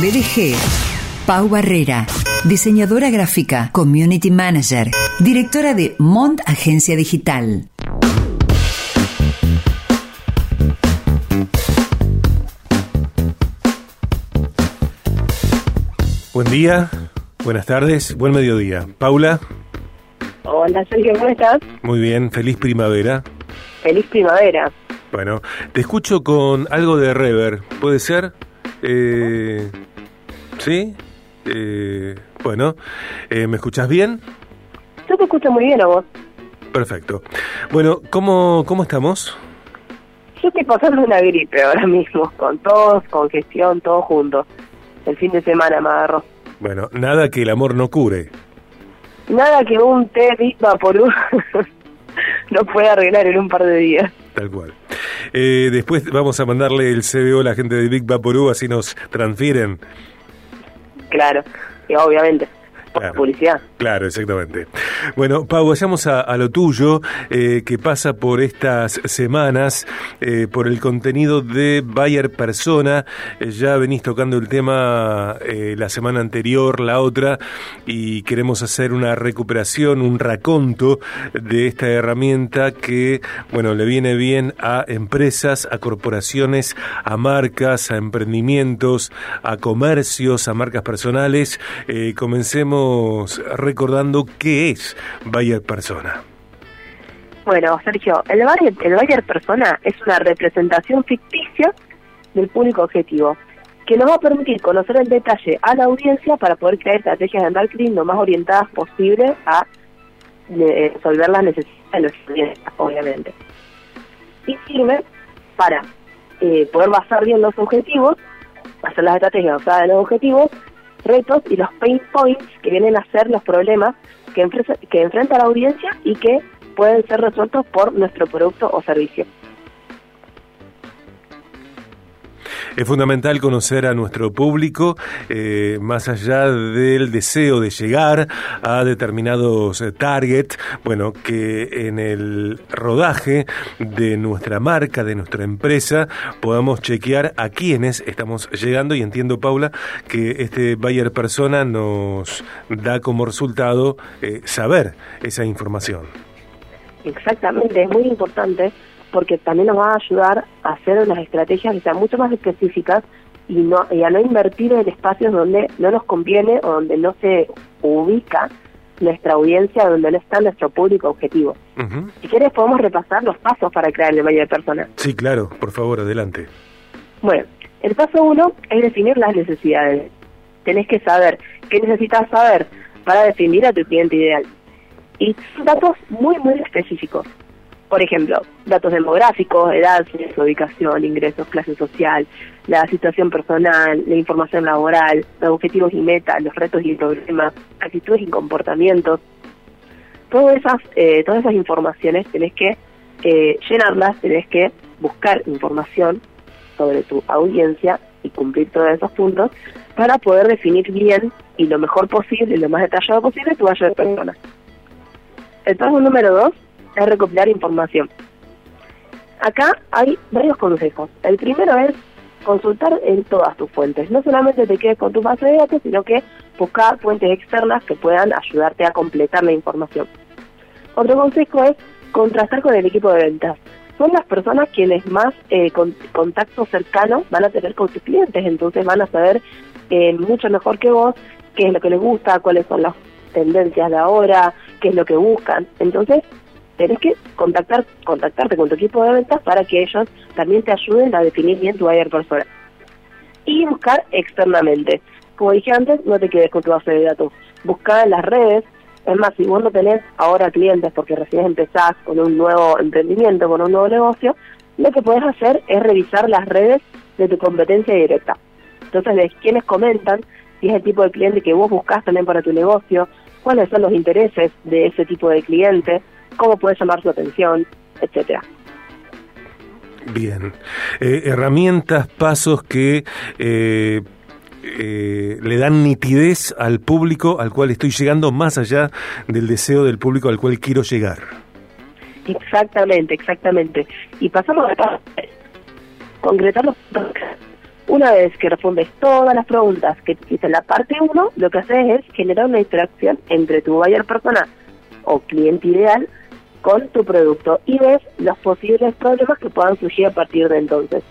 BDG. Pau Barrera, diseñadora gráfica, community manager, directora de Mont Agencia Digital. Buen día, buenas tardes, buen mediodía. Paula. Hola Sergio, ¿cómo estás? Muy bien, feliz primavera. Feliz primavera. Bueno, te escucho con algo de rever, ¿puede ser? Eh, ¿Sí? Eh, bueno, eh, ¿me escuchas bien? Yo te escucho muy bien a vos. Perfecto. Bueno, ¿cómo, cómo estamos? Yo estoy pasando una gripe ahora mismo, con tos, congestión, todo junto. El fin de semana me agarró. Bueno, nada que el amor no cure. Nada que un té Big Vaporú no pueda arreglar en un par de días. Tal cual. Eh, después vamos a mandarle el CBO a la gente de Big Vaporú, así nos transfieren. Claro, obviamente. Por Claro. publicidad. Claro, exactamente. Bueno, Pau, vayamos a, a lo tuyo, eh, que pasa por estas semanas, eh, por el contenido de Bayer Persona. Eh, ya venís tocando el tema eh, la semana anterior, la otra, y queremos hacer una recuperación, un raconto de esta herramienta que, bueno, le viene bien a empresas, a corporaciones, a marcas, a emprendimientos, a comercios, a marcas personales. Eh, recordando qué es Bayer Persona. Bueno, Sergio, el Bayer, el Bayer Persona es una representación ficticia del público objetivo, que nos va a permitir conocer el detalle a la audiencia para poder crear estrategias de marketing lo más orientadas posible a eh, resolver las necesidades de los clientes, obviamente. Y sirve para eh, poder basar bien los objetivos, hacer las estrategias basadas en los objetivos, retos y los pain points que vienen a ser los problemas que, enfrenta- la audiencia y que pueden ser resueltos por nuestro producto o servicio. Es fundamental conocer a nuestro público, eh, más allá del deseo de llegar a determinados eh, target, bueno, que en el rodaje de nuestra marca, de nuestra empresa, podamos chequear a quiénes estamos llegando y entiendo, Paula, que este Bayer Persona nos da como resultado eh, saber esa información. Exactamente, es muy importante porque también nos va a ayudar a hacer unas estrategias que sean mucho más específicas y, no, y a no invertir en espacios donde no nos conviene o donde no se ubica nuestra audiencia, donde no está nuestro público objetivo. Si quieres podemos repasar los pasos para crear el valle de personas. Sí, claro, por favor, adelante. Bueno, el paso uno es definir las necesidades. Tenés que saber qué necesitas saber para definir a tu cliente ideal. Y son datos muy, muy específicos. Por ejemplo, datos demográficos, edad, sexo, ubicación, ingresos, clase social, la situación personal, la información laboral, los objetivos y metas, los retos y problemas, actitudes y comportamientos. Todas esas, eh, todas esas informaciones tenés que eh, llenarlas, tenés que buscar información sobre tu audiencia y cumplir todos esos puntos para poder definir bien y lo mejor posible, lo más detallado posible, tu valle de personas. El paso número dos es recopilar información. Acá hay varios consejos. El primero es consultar en todas tus fuentes. No solamente te quedes con tu base de datos, sino que buscar fuentes externas que puedan ayudarte a completar la información. Otro consejo es contrastar con el equipo de ventas. Son las personas quienes más eh, con- contacto cercano van a tener con tus clientes, entonces van a saber eh, mucho mejor que vos qué es lo que les gusta, cuáles son las tendencias de ahora, qué es lo que buscan. Entonces, tenés que contactar, contactarte con tu equipo de ventas para que ellos también te ayuden a definir bien tu buyer persona. Y buscar externamente. Como dije antes, no te quedes con tu base de datos. Buscar en las redes. Es más, si vos no tenés ahora clientes porque recién empezás con un nuevo emprendimiento, con un nuevo negocio, lo que podés hacer es revisar las redes de tu competencia directa. Entonces, ves quiénes comentan, si es el tipo de cliente que vos buscás también para tu negocio, cuáles son los intereses de ese tipo de cliente, cómo puedes llamar su atención, etcétera. Bien. Eh, herramientas, pasos que eh, eh, le dan nitidez al público al cual estoy llegando más allá del deseo del público al cual quiero llegar. Exactamente, exactamente. Y pasamos a concretar los Una vez que respondes todas las preguntas que te en la parte 1, lo que haces es generar una interacción entre tu buyer persona o cliente ideal con tu producto y ves los posibles problemas que puedan surgir a partir de entonces.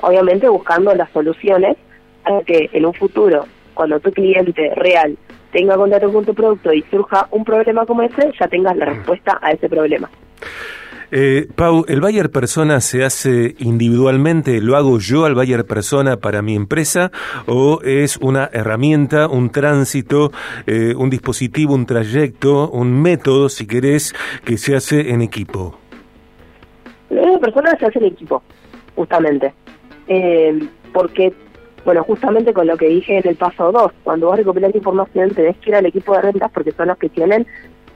Obviamente buscando las soluciones para que en un futuro, cuando tu cliente real tenga contacto con tu producto y surja un problema como ese, ya tengas la respuesta a ese problema. Eh, Pau, ¿el Bayer Persona se hace individualmente? ¿Lo hago yo al Bayer Persona para mi empresa? ¿O es una herramienta, un tránsito, eh, un dispositivo, un trayecto, un método, si querés, que se hace en equipo? El Bayer Persona se hace en equipo, justamente. Eh, porque, bueno, justamente con lo que dije en el paso 2, cuando vos recopilas información tenés que ir al equipo de rentas porque son los que tienen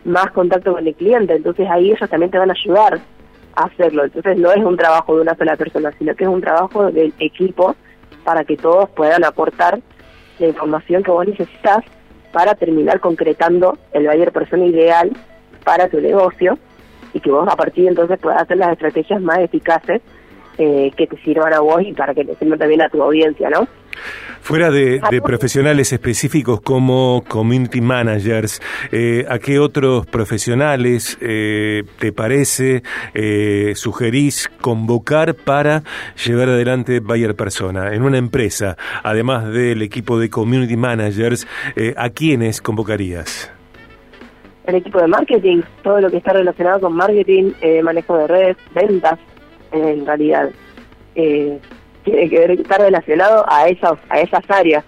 más contacto con el cliente, entonces ahí ellos también te van a ayudar a hacerlo. Entonces no es un trabajo de una sola persona, sino que es un trabajo del equipo para que todos puedan aportar la información que vos necesitas para terminar concretando el buyer persona ideal para tu negocio y que vos a partir de entonces puedas hacer las estrategias más eficaces eh, que te sirvan a vos y para que te sirvan también a tu audiencia, ¿no? Fuera de, profesionales específicos como community managers, eh, ¿a qué otros profesionales eh, te parece, eh, sugerís convocar para llevar adelante Bayer Persona en una empresa, además del equipo de community managers, ¿a quiénes convocarías? El equipo de marketing, todo lo que está relacionado con marketing, manejo de redes, ventas, en realidad. Eh, tiene que ver, estar relacionado a esas, a esas áreas.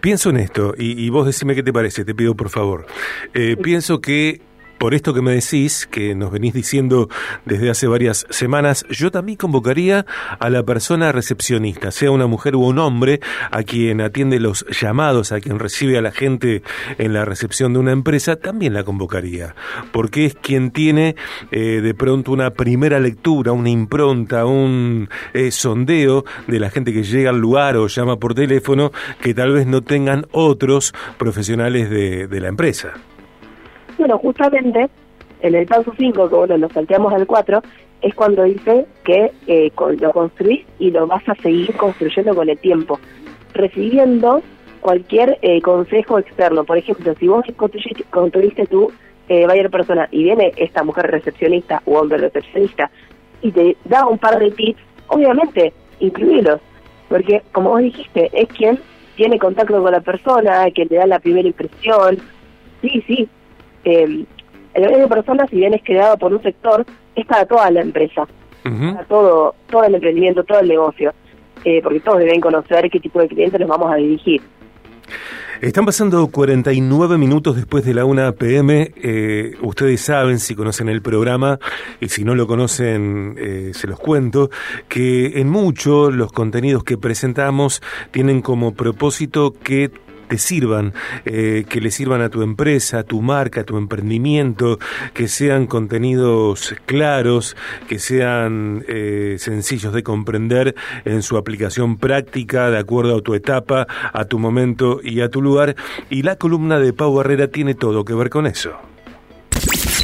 Pienso en esto, y, vos decime qué te parece, te pido por favor. Eh, pienso que por esto que me decís, que nos venís diciendo desde hace varias semanas, yo también convocaría a la persona recepcionista, sea una mujer u un hombre, a quien atiende los llamados, a quien recibe a la gente en la recepción de una empresa, también la convocaría, porque es quien tiene eh, de pronto una primera lectura, una impronta, un eh, sondeo de la gente que llega al lugar o llama por teléfono, que tal vez no tengan otros profesionales de la empresa. Bueno, justamente en el paso 5, que bueno, nos salteamos al 4, es cuando dice que eh, lo construís y lo vas a seguir construyendo con el tiempo, recibiendo cualquier eh, consejo externo. Por ejemplo, si vos construiste, construiste tu eh, Bayer persona y viene esta mujer recepcionista o hombre recepcionista y te da un par de tips, obviamente, incluílos, porque como vos dijiste, es quien tiene contacto con la persona, quien te da la primera impresión. Sí, sí, eh, el gremio de personas, si bien es creado por un sector, es para toda la empresa, para todo, todo el emprendimiento, todo el negocio, eh, porque todos deben conocer qué tipo de clientes nos vamos a dirigir. Están pasando 49 minutos después de la 1 pm. Eh, ustedes saben, si conocen el programa, y si no lo conocen, eh, se los cuento, que en mucho los contenidos que presentamos tienen como propósito que te sirvan, eh, que le sirvan a tu empresa, a tu marca, a tu emprendimiento, que sean contenidos claros, que sean eh, sencillos de comprender en su aplicación práctica, de acuerdo a tu etapa, a tu momento y a tu lugar. Y la columna de Pau Herrera tiene todo que ver con eso.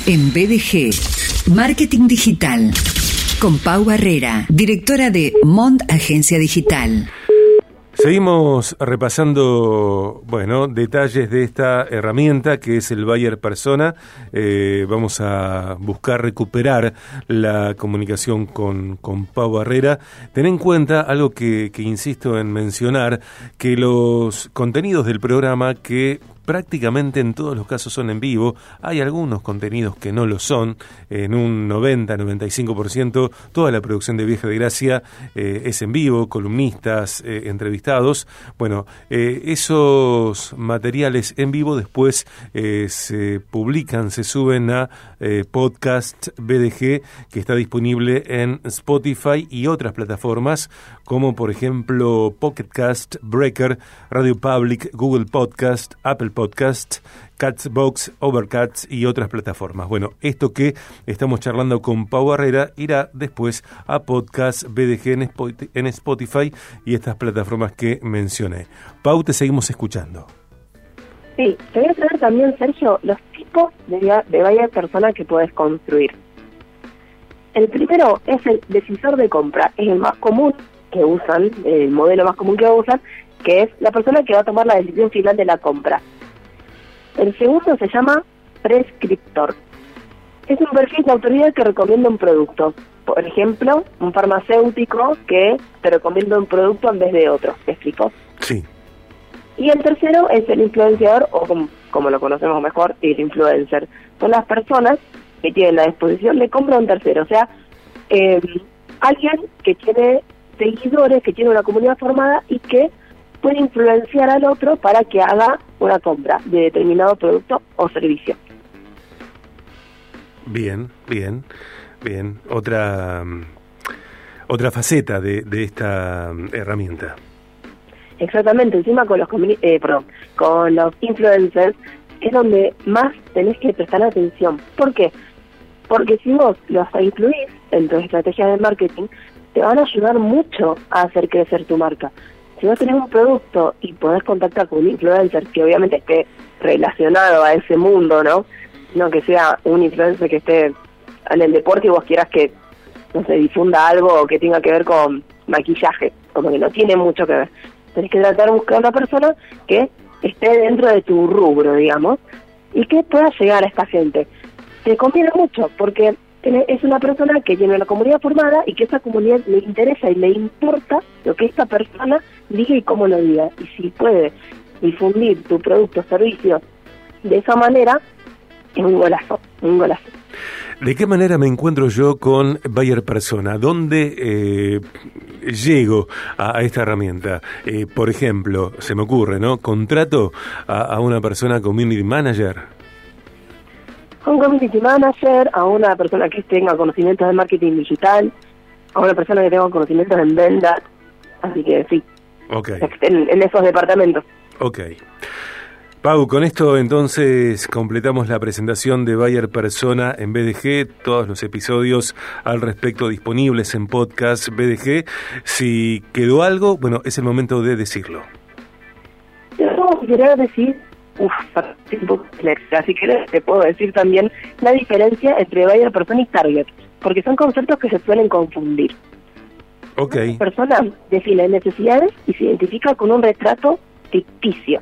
En BDG, Marketing Digital, con Pau Barrera, directora de Mont Agencia Digital. Seguimos repasando, bueno, detalles de esta herramienta que es el Bayer Persona. Eh, vamos a buscar recuperar la comunicación con, con Pau Barrera. Ten en cuenta algo que, que insisto en mencionar, que los contenidos del programa que prácticamente en todos los casos son en vivo. Hay algunos contenidos que no lo son. En un 90-95% toda la producción de Vieja de Gracia eh, es en vivo, columnistas, eh, entrevistados. Bueno, eh, esos materiales en vivo después se publican, se suben a podcast BDG que está disponible en Spotify y otras plataformas como por ejemplo Pocketcast, Breaker, Radio Public, Google Podcast, Apple Podcast, Catsbox, Overcats y otras plataformas. Bueno, esto que estamos charlando con Pau Barrera irá después a Podcast BDG en Spotify y estas plataformas que mencioné. Pau, te seguimos escuchando. Sí, te voy a traer también, Sergio, los tipos de, de varias personas que puedes construir. El primero es el decisor de compra, es el más común que usan, el modelo más común que usan, que es la persona que va a tomar la decisión final de la compra. El segundo se llama prescriptor. Es un perfil de autoridad que recomienda un producto. Por ejemplo, un farmacéutico que te recomienda un producto en vez de otro. ¿Me explico? Sí. Y el tercero es el influenciador, o como, lo conocemos mejor, el influencer. Son las personas que tienen la disposición de comprar un tercero. O sea, eh, alguien que tiene seguidores, que tiene una comunidad formada y que puede influenciar al otro para que haga una compra de determinado producto o servicio. Bien, bien, bien. Otra, otra faceta de, de esta mm, herramienta. Exactamente, encima con los, eh, perdón, con los influencers es donde más tenés que prestar atención. ¿Por qué? Porque si vos los incluís en tu estrategia de marketing, te van a ayudar mucho a hacer crecer tu marca. Si vos tenés un producto y podés contactar con un influencer que obviamente esté relacionado a ese mundo, ¿no? No que sea un influencer que esté en el deporte y vos quieras que, no se difunda algo que tenga que ver con maquillaje, como que no tiene mucho que ver. Tenés que tratar de buscar una persona que esté dentro de tu rubro, digamos, y que pueda llegar a esta gente. Te conviene mucho, porque es una persona que tiene una comunidad formada y que esa comunidad le interesa y le importa lo que esta persona diga y cómo lo diga. Y si puede difundir tu producto o servicio de esa manera, es un golazo, un golazo. ¿De qué manera me encuentro yo con Bayer Persona? ¿Dónde eh, llego a, esta herramienta? Eh, por ejemplo, se me ocurre, ¿no? Contrato a, una persona community manager. Un community manager, a una persona que tenga conocimientos de marketing digital, a una persona que tenga conocimientos en venta. Así que sí. Ok. En, en esos departamentos. Ok. Pau, con esto entonces completamos la presentación de Bayer Persona en BDG, todos los episodios al respecto disponibles en podcast BDG. Si quedó algo, bueno, es el momento de decirlo. Yo quería decir, uff, así que te puedo decir también la diferencia entre Bayer Persona y Target, porque son conceptos que se suelen confundir. Ok. La persona define necesidades y se identifica con un retrato ficticio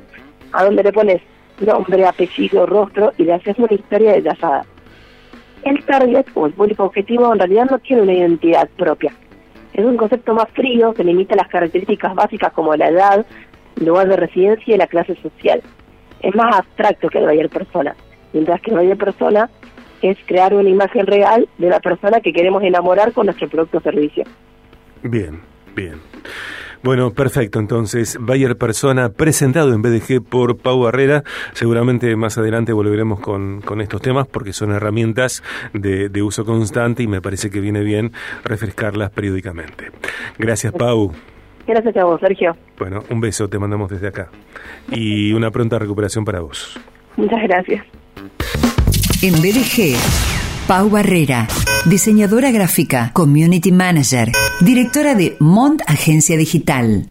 a donde le pones nombre, apellido, rostro y le haces una historia detallada. El target o el público objetivo en realidad no tiene una identidad propia. Es un concepto más frío que limita las características básicas como la edad, lugar de residencia y la clase social. Es más abstracto que el buyer persona, mientras que el buyer persona es crear una imagen real de la persona que queremos enamorar con nuestro producto o servicio. Bien, bien. Bueno, perfecto. Entonces, Bayer Persona presentado en BDG por Pau Barrera. Seguramente más adelante volveremos con, con estos temas porque son herramientas de, de, uso constante y me parece que viene bien refrescarlas periódicamente. Gracias, Pau. Gracias a vos, Sergio. Bueno, un beso te mandamos desde acá y una pronta recuperación para vos. Muchas gracias. En BDG, Pau Barrera diseñadora gráfica, community manager, directora de Mont Agencia Digital.